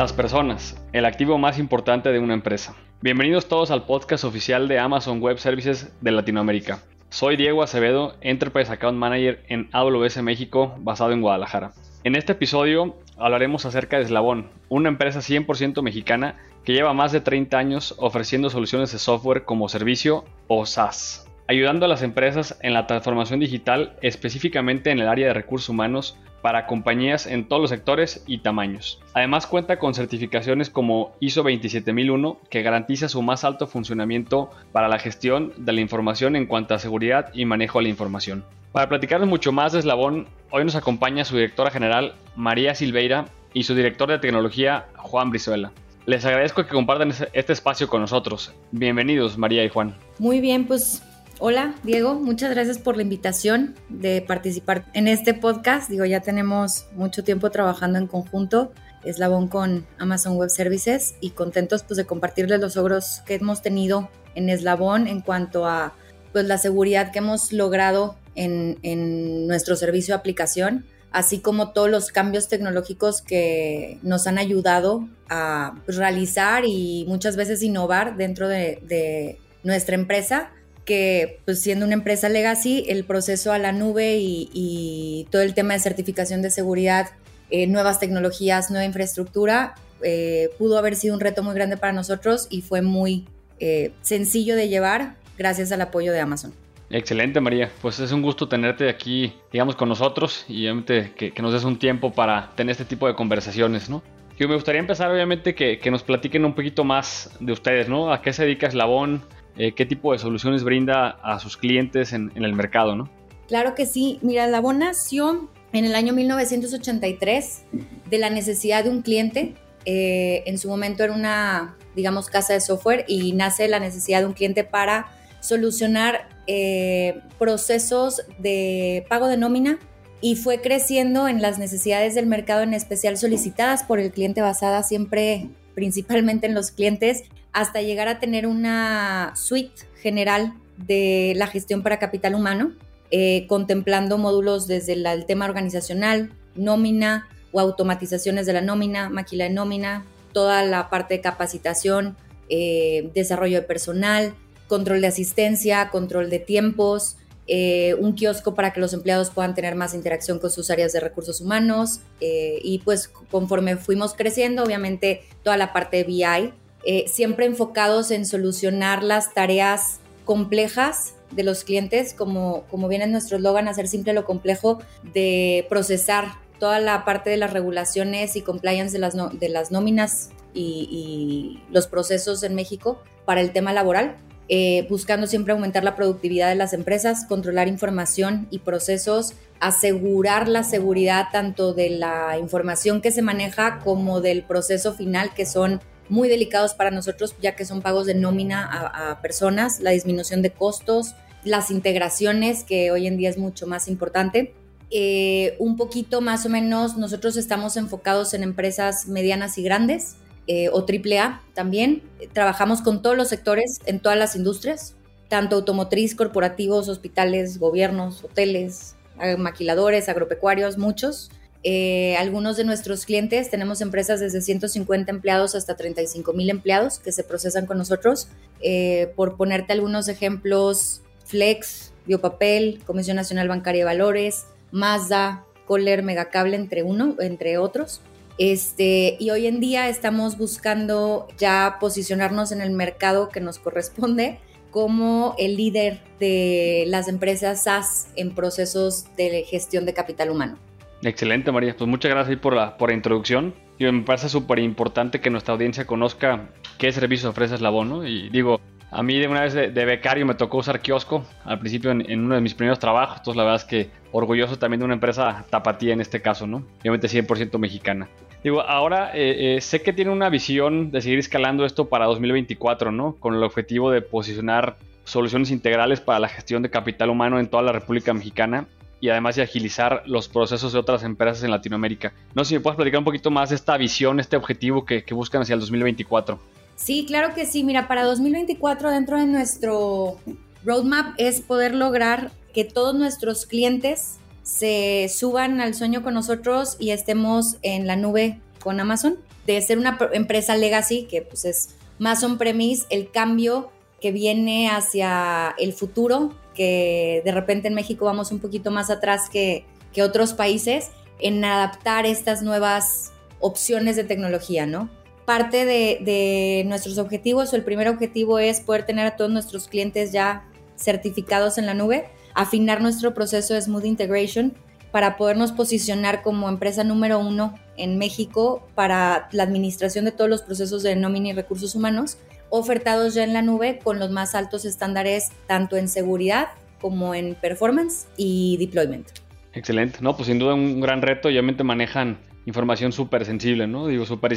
Las personas, el activo más importante de una empresa. Bienvenidos todos al podcast oficial de Amazon Web Services de Latinoamérica. Soy Diego Acevedo, Enterprise Account Manager en AWS México, basado en Guadalajara. En este episodio hablaremos acerca de Eslabón, una empresa 100% mexicana que lleva más de 30 años ofreciendo soluciones de software como servicio o SaaS, ayudando a las empresas en la transformación digital específicamente en el área de recursos humanos para compañías en todos los sectores y tamaños. Además cuenta con certificaciones como ISO 27001 que garantiza su más alto funcionamiento para la gestión de la información en cuanto a seguridad y manejo de la información. Para platicarnos mucho más de Eslabón, hoy nos acompaña su directora general María Silveira y su director de tecnología Juan Brizuela. Les agradezco que compartan este espacio con nosotros. Bienvenidos María y Juan. Muy bien, pues Hola, Diego, muchas gracias por la invitación de participar en este podcast. Digo, ya tenemos mucho tiempo trabajando en conjunto, Eslabón con Amazon Web Services y contentos pues de compartirles los logros que hemos tenido en Eslabón en cuanto a pues la seguridad que hemos logrado en, en nuestro servicio de aplicación, así como todos los cambios tecnológicos que nos han ayudado a realizar y muchas veces innovar dentro de, de nuestra empresa que pues siendo una empresa legacy, el proceso a la nube y, todo el tema de certificación de seguridad, eh, nuevas tecnologías, nueva infraestructura, eh, pudo haber sido un reto muy grande para nosotros y fue muy eh, sencillo de llevar gracias al apoyo de Amazon. Excelente María, pues es un gusto tenerte aquí, digamos, con nosotros y obviamente que, nos des un tiempo para tener este tipo de conversaciones, ¿no? Yo me gustaría empezar obviamente que, que nos platiquen un poquito más de ustedes, ¿no? ¿A qué se dedica Eslabón? Eh, qué tipo de soluciones brinda a sus clientes en, el mercado, ¿no? Claro que sí. Mira, la nació en el año 1983 de la necesidad de un cliente. Eh, en su momento era una, digamos, casa de software y nace la necesidad de un cliente para solucionar eh, procesos de pago de nómina y fue creciendo en las necesidades del mercado, en especial solicitadas por el cliente basada siempre principalmente en los clientes hasta llegar a tener una suite general de la gestión para capital humano, eh, contemplando módulos desde el tema organizacional, nómina o automatizaciones de la nómina, maquila de nómina, toda la parte de capacitación, eh, desarrollo de personal, control de asistencia, control de tiempos, eh, un kiosco para que los empleados puedan tener más interacción con sus áreas de recursos humanos y pues conforme fuimos creciendo, obviamente toda la parte de BI, eh, siempre enfocados en solucionar las tareas complejas de los clientes, como, como viene en nuestro eslogan, hacer simple lo complejo, de procesar toda la parte de las regulaciones y compliance de las, de las nóminas y, los procesos en México para el tema laboral, eh, buscando siempre aumentar la productividad de las empresas, controlar información y procesos, asegurar la seguridad tanto de la información que se maneja como del proceso final, que son muy delicados para nosotros, ya que son pagos de nómina a, personas, la disminución de costos, las integraciones, que hoy en día es mucho más importante. Eh, un poquito más o menos, nosotros estamos enfocados en empresas medianas y grandes eh, o AAA también. Trabajamos con todos los sectores, en todas las industrias, tanto automotriz, corporativos, hospitales, gobiernos, hoteles, maquiladores, agropecuarios, muchos. Eh, algunos de nuestros clientes tenemos empresas desde 150 empleados hasta 35 mil empleados que se procesan con nosotros. Eh, por ponerte algunos ejemplos, Flex, Biopapel, Comisión Nacional Bancaria de Valores, Mazda, Kohler, Megacable, entre, uno, entre otros. Este, y hoy en día estamos buscando ya posicionarnos en el mercado que nos corresponde como el líder de las empresas SaaS en procesos de gestión de capital humano. Excelente, María. Pues muchas gracias por la, por la introducción. Y me parece súper importante que nuestra audiencia conozca qué servicio ofrece Eslabón, ¿no? Y digo, a mí de una vez de, becario me tocó usar kiosco al principio en, uno de mis primeros trabajos. Entonces, la verdad es que orgulloso también de una empresa tapatía en este caso, ¿no? Obviamente 100% mexicana. Digo, ahora eh, eh, sé que tiene una visión de seguir escalando esto para 2024, ¿no? Con el objetivo de posicionar soluciones integrales para la gestión de capital humano en toda la República Mexicana y además de agilizar los procesos de otras empresas en Latinoamérica. No sé si me puedes platicar un poquito más de esta visión, este objetivo que, buscan hacia el 2024. Sí, claro que sí. Mira, para 2024 dentro de nuestro roadmap es poder lograr que todos nuestros clientes se suban al sueño con nosotros y estemos en la nube con Amazon de ser una empresa legacy, que pues es más on-premise, el cambio que viene hacia el futuro, que de repente en México vamos un poquito más atrás que, que otros países, en adaptar estas nuevas opciones de tecnología, ¿no? Parte de, de, nuestros objetivos, o el primer objetivo es poder tener a todos nuestros clientes ya certificados en la nube, afinar nuestro proceso de Smooth Integration para podernos posicionar como empresa número uno en México para la administración de todos los procesos de nómina y recursos humanos, ofertados ya en la nube con los más altos estándares tanto en seguridad como en performance y deployment. Excelente, no, pues sin duda un gran reto, obviamente manejan información súper sensible, ¿no? Digo, súper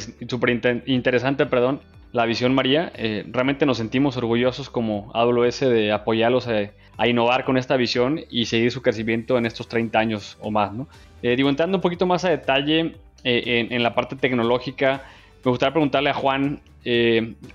interesante, perdón, la visión María. Eh, realmente nos sentimos orgullosos como AWS de apoyarlos a, innovar con esta visión y seguir su crecimiento en estos 30 años o más, ¿no? Eh, digo, entrando un poquito más a detalle eh, en, la parte tecnológica, me gustaría preguntarle a Juan,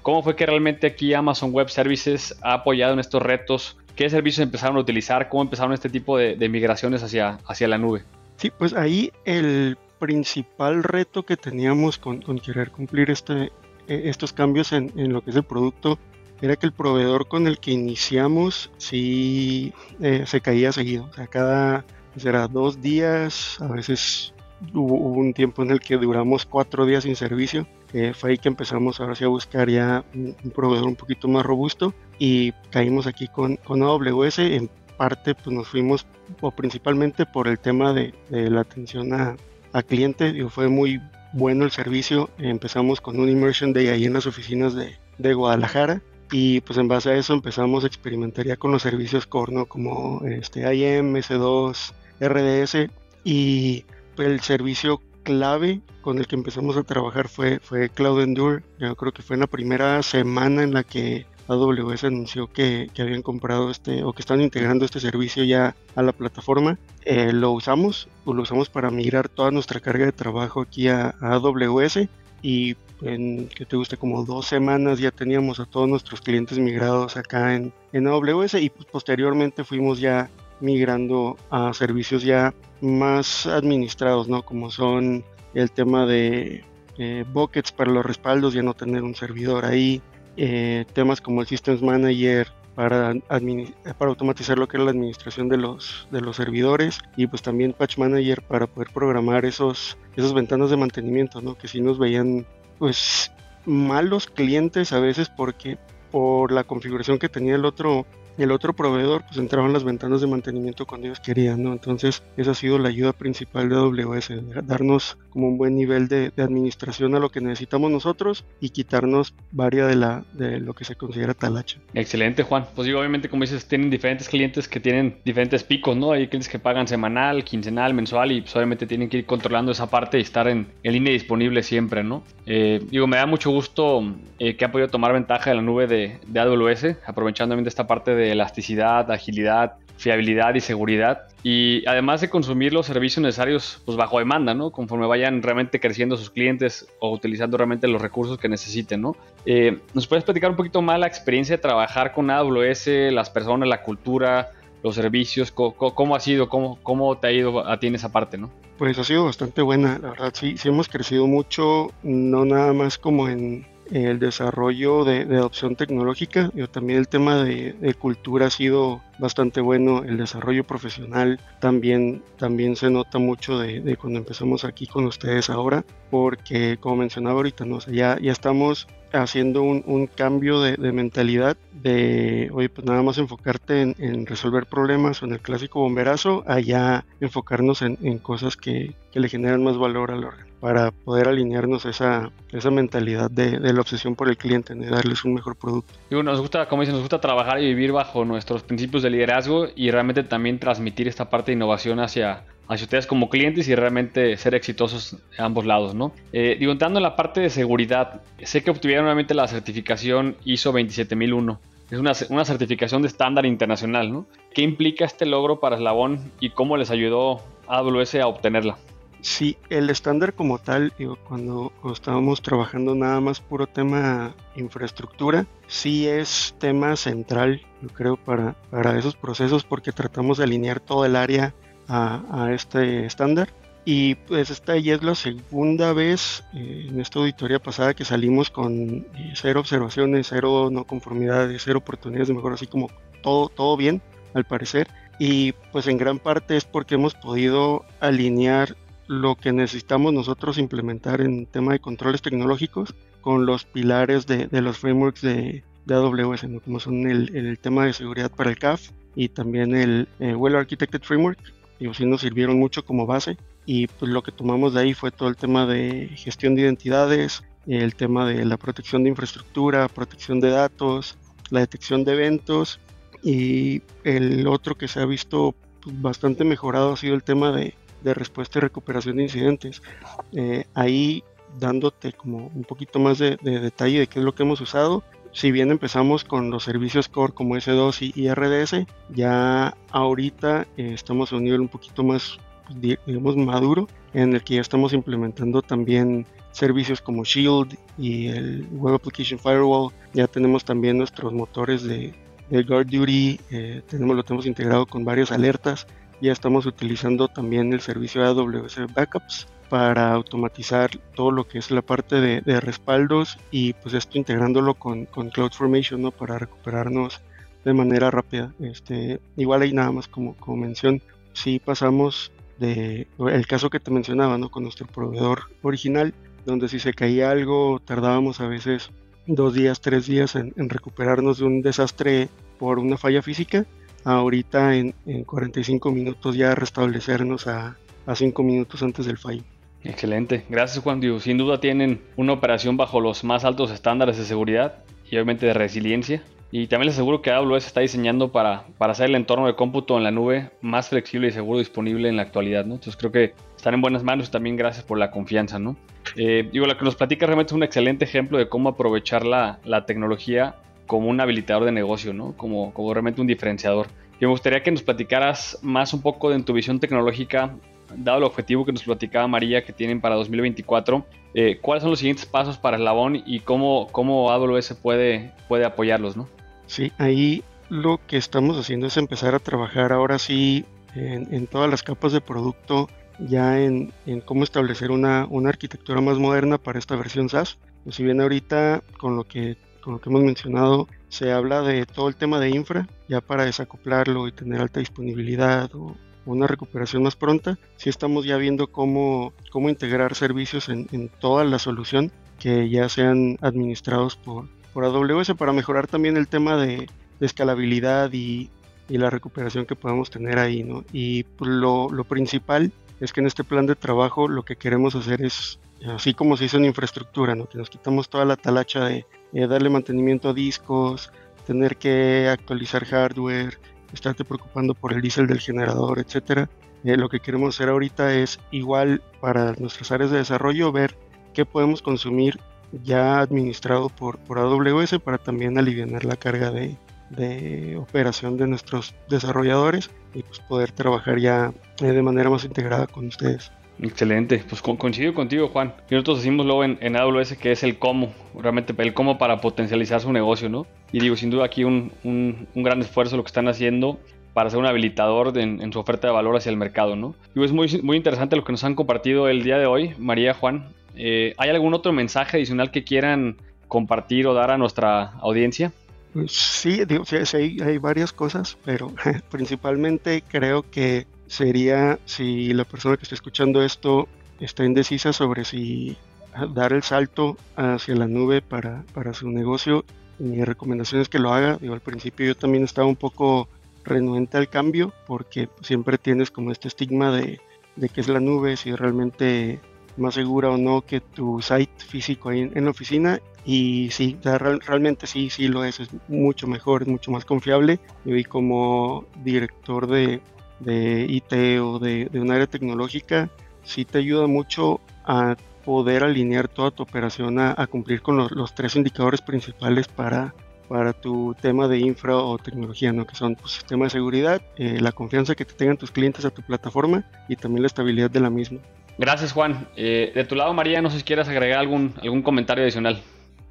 ¿cómo fue que realmente aquí Amazon Web Services ha apoyado en estos retos? ¿Qué servicios empezaron a utilizar? ¿Cómo empezaron este tipo de, migraciones hacia, hacia la nube? Sí, pues ahí el principal reto que teníamos con, querer cumplir este, estos cambios en, lo que es el producto era que el proveedor con el que iniciamos sí eh, se caía seguido. O sea, cada será dos días, a veces hubo, un tiempo en el que duramos cuatro días sin servicio. fue ahí que empezamos ahora sí a buscar ya un, proveedor un poquito más robusto y caímos aquí con, con AWS. En parte pues nos fuimos o principalmente por el tema de la atención a, a cliente. Fue muy bueno el servicio. Empezamos con un immersion day ahí en las oficinas de, de Guadalajara y pues en base a eso empezamos a experimentar ya con los servicios core, como este IM, S2, RDS y el servicio clave con el que empezamos a trabajar fue, fue Cloud Endure. Yo creo que fue en la primera semana en la que AWS anunció que, habían comprado este o que están integrando este servicio ya a la plataforma. Eh, lo usamos, lo usamos para migrar toda nuestra carga de trabajo aquí a, AWS y en que te guste como dos semanas ya teníamos a todos nuestros clientes migrados acá en, en AWS y pues, posteriormente fuimos ya migrando a servicios ya más administrados, ¿no? Como son el tema de eh, buckets para los respaldos, ya no tener un servidor ahí, eh, temas como el Systems Manager para, para automatizar lo que era la administración de los, de los servidores y pues también Patch Manager para poder programar esos, esas ventanas de mantenimiento, ¿no? que si nos veían pues malos clientes a veces porque por la configuración que tenía el otro el otro proveedor, pues entraban las ventanas de mantenimiento cuando ellos querían, ¿no? Entonces, esa ha sido la ayuda principal de AWS, darnos como un buen nivel de, administración a lo que necesitamos nosotros y quitarnos varias de, la, de lo que se considera talacha. Excelente, Juan. Pues digo, obviamente, como dices, tienen diferentes clientes que tienen diferentes picos, ¿no? Hay clientes que pagan semanal, quincenal, mensual y pues obviamente tienen que ir controlando esa parte y estar en, en línea disponible siempre, ¿no? Eh, digo, me da mucho gusto eh, que han podido tomar ventaja de la nube de, de AWS, aprovechando esta parte de elasticidad, agilidad, fiabilidad y seguridad. Y además de consumir los servicios necesarios pues bajo demanda, ¿no? Conforme vayan realmente creciendo sus clientes o utilizando realmente los recursos que necesiten, ¿no? Eh, ¿Nos puedes platicar un poquito más la experiencia de trabajar con AWS, las personas, la cultura, los servicios? ¿Cómo, ha sido? ¿Cómo, ¿Cómo te ha ido a ti en esa parte, no? Pues ha sido bastante buena, la verdad. Sí, sí hemos crecido mucho, no nada más como en el desarrollo de, adopción tecnológica, pero también el tema de, cultura ha sido bastante bueno, el desarrollo profesional también, también se nota mucho de, cuando empezamos aquí con ustedes ahora, porque como mencionaba ahorita, ¿no? ya, ya estamos haciendo un, cambio de, mentalidad de, oye, pues nada más enfocarte en, resolver problemas o en el clásico bomberazo, allá enfocarnos en, cosas que, le generan más valor al órgano, para poder alinearnos esa, esa mentalidad de, la obsesión por el cliente, de darles un mejor producto. nos gusta, como dicen, nos gusta trabajar y vivir bajo nuestros principios de liderazgo y realmente también transmitir esta parte de innovación hacia, hacia ustedes como clientes y realmente ser exitosos a ambos lados, ¿no? Eh, digo, entrando en la parte de seguridad, sé que obtuvieron nuevamente la certificación ISO 27001. Es una, una certificación de estándar internacional, ¿no? ¿Qué implica este logro para Eslabón y cómo les ayudó AWS a obtenerla? Sí, el estándar como tal, cuando, estábamos trabajando nada más puro tema infraestructura, sí es tema central, yo creo, para, para esos procesos porque tratamos de alinear todo el área a, este estándar Y pues esta ya es la segunda vez eh, en esta auditoría pasada que salimos con eh, cero observaciones, cero no conformidades, cero oportunidades de mejor, así como todo, todo bien al parecer. Y pues en gran parte es porque hemos podido alinear lo que necesitamos nosotros implementar en tema de controles tecnológicos con los pilares de, los frameworks de, AWS, como son el, tema de seguridad para el CAF y también el eh, Well Architected Framework. Y sí nos sirvieron mucho como base y pues lo que tomamos de ahí fue todo el tema de gestión de identidades, el tema de la protección de infraestructura, protección de datos, la detección de eventos y el otro que se ha visto pues, bastante mejorado ha sido el tema de, respuesta y recuperación de incidentes. Eh, ahí dándote como un poquito más de, detalle de qué es lo que hemos usado. Si bien empezamos con los servicios core como S2 y, RDS, ya ahorita eh, estamos a un nivel un poquito más digamos, maduro, en el que ya estamos implementando también servicios como Shield y el Web Application Firewall. Ya tenemos también nuestros motores de, de Guard Duty, eh, tenemos, lo tenemos integrado con varias alertas. Ya estamos utilizando también el servicio AWS Backups para automatizar todo lo que es la parte de, respaldos y pues esto integrándolo con, con CloudFormation ¿no? para recuperarnos de manera rápida. Este, igual ahí nada más como, como mención, si pasamos de el caso que te mencionaba, ¿no? Con nuestro proveedor original, donde si se caía algo tardábamos a veces dos días, tres días en, recuperarnos de un desastre por una falla física. Ahorita en, 45 minutos ya restablecernos a, a 5 minutos antes del fallo. Excelente, gracias Juan. Diego. Sin duda tienen una operación bajo los más altos estándares de seguridad y obviamente de resiliencia. Y también les aseguro que AWS está diseñando para, para hacer el entorno de cómputo en la nube más flexible y seguro disponible en la actualidad, ¿no? Entonces creo que están en buenas manos y también gracias por la confianza, ¿no? Eh, digo, lo que nos platica realmente es un excelente ejemplo de cómo aprovechar la, la tecnología como un habilitador de negocio, ¿no? Como, como realmente un diferenciador. Y me gustaría que nos platicaras más un poco de tu visión tecnológica dado el objetivo que nos platicaba María que tienen para 2024, eh, ¿cuáles son los siguientes pasos para Eslabón y cómo, cómo AWS puede, puede apoyarlos? ¿no? Sí, ahí lo que estamos haciendo es empezar a trabajar ahora sí en, todas las capas de producto, ya en, cómo establecer una, arquitectura más moderna para esta versión SaaS. Pues si bien ahorita con lo que con lo que hemos mencionado se habla de todo el tema de infra, ya para desacoplarlo y tener alta disponibilidad o, una recuperación más pronta, si estamos ya viendo cómo, cómo integrar servicios en, toda la solución que ya sean administrados por, por AWS para mejorar también el tema de, escalabilidad y, la recuperación que podamos tener ahí, ¿no? Y pues, lo, principal es que en este plan de trabajo lo que queremos hacer es, así como se hizo en infraestructura, ¿no? Que nos quitamos toda la talacha de darle mantenimiento a discos, tener que actualizar hardware, estarte preocupando por el diésel del generador, etcétera. Eh, lo que queremos hacer ahorita es igual para nuestras áreas de desarrollo ver qué podemos consumir ya administrado por, por AWS para también aliviar la carga de, de operación de nuestros desarrolladores y pues poder trabajar ya eh, de manera más integrada con ustedes. Excelente, pues coincido contigo Juan. Y nosotros decimos luego en, AWS que es el cómo, realmente el cómo para potencializar su negocio, ¿no? Y digo, sin duda aquí un, un, gran esfuerzo lo que están haciendo para ser un habilitador en, su oferta de valor hacia el mercado, ¿no? Y es muy, muy interesante lo que nos han compartido el día de hoy, María, Juan. Eh, ¿Hay algún otro mensaje adicional que quieran compartir o dar a nuestra audiencia? Pues sí, digo, sí, hay, hay varias cosas, pero principalmente creo que sería si la persona que está escuchando esto está indecisa sobre si dar el salto hacia la nube para, para su negocio. Mi recomendación es que lo haga. Digo, al principio yo también estaba un poco renuente al cambio porque siempre tienes como este estigma de, de que es la nube, si es realmente más segura o no que tu site físico ahí en, la oficina. Y sí, realmente sí, sí lo es, es mucho mejor, es mucho más confiable. Yo vi como director de, de IT o de, un área tecnológica, sí te ayuda mucho a poder alinear toda tu operación a, cumplir con los, tres indicadores principales para, para tu tema de infra o tecnología, ¿no? que son tu pues, sistema de seguridad, eh, la confianza que te tengan tus clientes a tu plataforma y también la estabilidad de la misma. Gracias Juan. Eh, de tu lado María, no sé si quieres agregar algún, algún comentario adicional.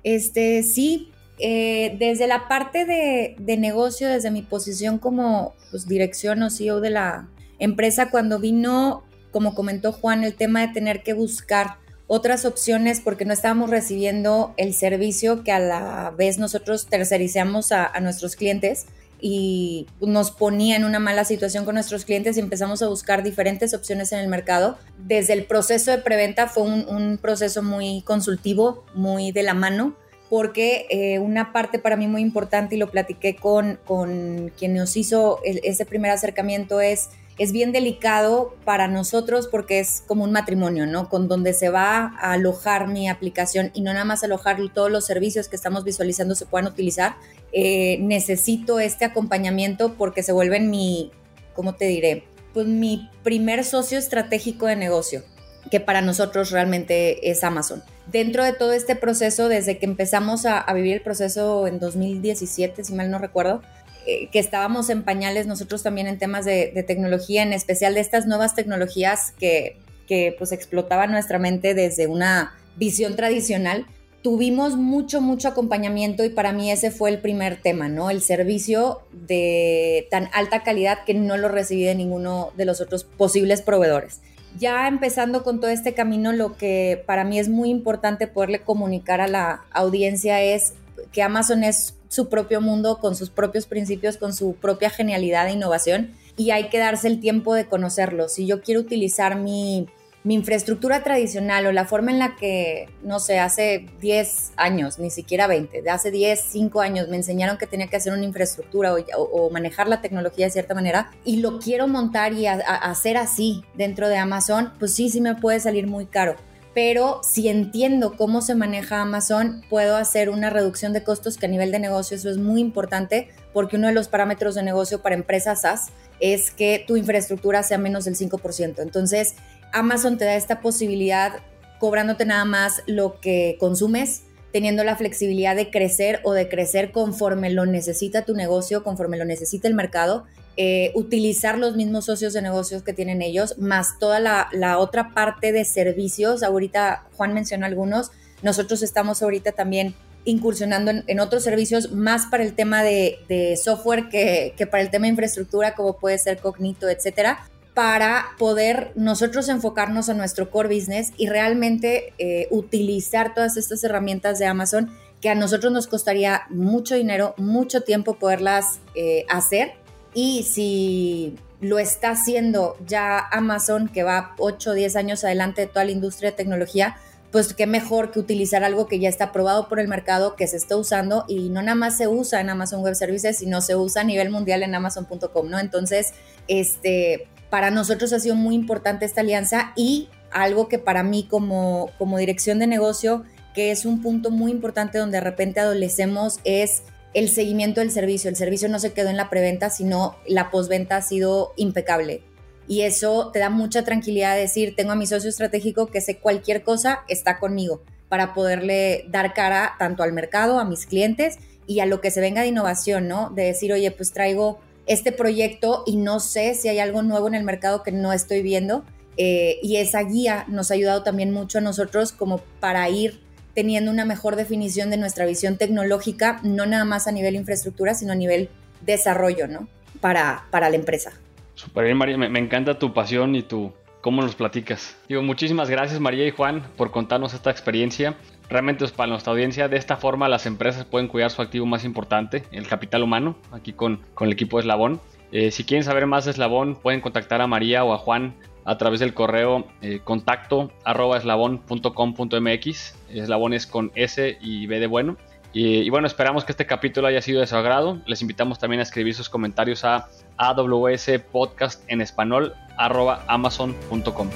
Este, sí, eh, desde la parte de, negocio, desde mi posición como pues, dirección o CEO de la empresa, cuando vino como comentó Juan, el tema de tener que buscar otras opciones porque no estábamos recibiendo el servicio que a la vez nosotros tercerizamos a, nuestros clientes y nos ponía en una mala situación con nuestros clientes y empezamos a buscar diferentes opciones en el mercado. Desde el proceso de preventa fue un, proceso muy consultivo, muy de la mano, porque eh, una parte para mí muy importante y lo platiqué con, con quien nos hizo ese primer acercamiento es es bien delicado para nosotros porque es como un matrimonio, ¿no? Con donde se va a alojar mi aplicación y no nada más alojar todos los servicios que estamos visualizando se puedan utilizar. Eh, necesito este acompañamiento porque se vuelven mi, ¿cómo te diré? Pues mi primer socio estratégico de negocio, que para nosotros realmente es Amazon. Dentro de todo este proceso, desde que empezamos a, a vivir el proceso en 2017, si mal no recuerdo, eh, que estábamos en pañales nosotros también en temas de, tecnología, en especial de estas nuevas tecnologías que, que pues explotaban nuestra mente desde una visión tradicional, tuvimos mucho, mucho acompañamiento y para mí ese fue el primer tema, ¿no? El servicio de tan alta calidad que no lo recibí de ninguno de los otros posibles proveedores. Ya empezando con todo este camino, lo que para mí es muy importante poderle comunicar a la audiencia es que Amazon es su propio mundo, con sus propios principios, con su propia genialidad e innovación y hay que darse el tiempo de conocerlo. Si yo quiero utilizar mi, infraestructura tradicional o la forma en la que, no sé, hace 10 años, ni siquiera 20, de hace 10, 5 años me enseñaron que tenía que hacer una infraestructura o, manejar la tecnología de cierta manera y lo quiero montar y hacer así dentro de Amazon, pues sí, sí me puede salir muy caro pero si entiendo cómo se maneja Amazon, puedo hacer una reducción de costos que a nivel de negocio eso es muy importante porque uno de los parámetros de negocio para empresas SaaS es que tu infraestructura sea menos del 5%. Entonces, Amazon te da esta posibilidad cobrándote nada más lo que consumes, teniendo la flexibilidad de crecer o de crecer conforme lo necesita tu negocio, conforme lo necesita el mercado eh, utilizar los mismos socios de negocios que tienen ellos, más toda la, otra parte de servicios. Ahorita Juan mencionó algunos, nosotros estamos ahorita también incursionando en, otros servicios más para el tema de, software que, para el tema de infraestructura, como puede ser Cognito, etcétera, para poder nosotros enfocarnos a nuestro core business y realmente eh, utilizar todas estas herramientas de Amazon que a nosotros nos costaría mucho dinero, mucho tiempo poderlas eh, hacer y si lo está haciendo ya Amazon, que va 8 o 10 años adelante de toda la industria de tecnología, pues qué mejor que utilizar algo que ya está aprobado por el mercado, que se está usando y no nada más se usa en Amazon Web Services, sino se usa a nivel mundial en amazon.com, ¿no? Entonces, este, para nosotros ha sido muy importante esta alianza y algo que para mí como, como dirección de negocio, que es un punto muy importante donde de repente adolecemos, es el seguimiento del servicio. El servicio no se quedó en la preventa, sino la postventa ha sido impecable. Y eso te da mucha tranquilidad de decir, tengo a mi socio estratégico que sé cualquier cosa, está conmigo, para poderle dar cara tanto al mercado, a mis clientes y a lo que se venga de innovación, ¿no? De decir, oye, pues traigo este proyecto y no sé si hay algo nuevo en el mercado que no estoy viendo. Eh, y esa guía nos ha ayudado también mucho a nosotros como para ir teniendo una mejor definición de nuestra visión tecnológica, no nada más a nivel infraestructura, sino a nivel desarrollo, ¿no? Para, para la empresa. Súper bien, María. Me, encanta tu pasión y tu cómo nos platicas. Digo, muchísimas gracias, María y Juan, por contarnos esta experiencia. Realmente, pues, para nuestra audiencia, de esta forma las empresas pueden cuidar su activo más importante, el capital humano, aquí con, con el equipo de Eslabón. Eh, si quieren saber más de Eslabón, pueden contactar a María o a Juan a través del correo eh, contacto arroba eslabón.com.mx. Eslabón es con S y B de bueno. Y, bueno, esperamos que este capítulo haya sido de su agrado. Les invitamos también a escribir sus comentarios a aws podcast en español arroba amazon.com.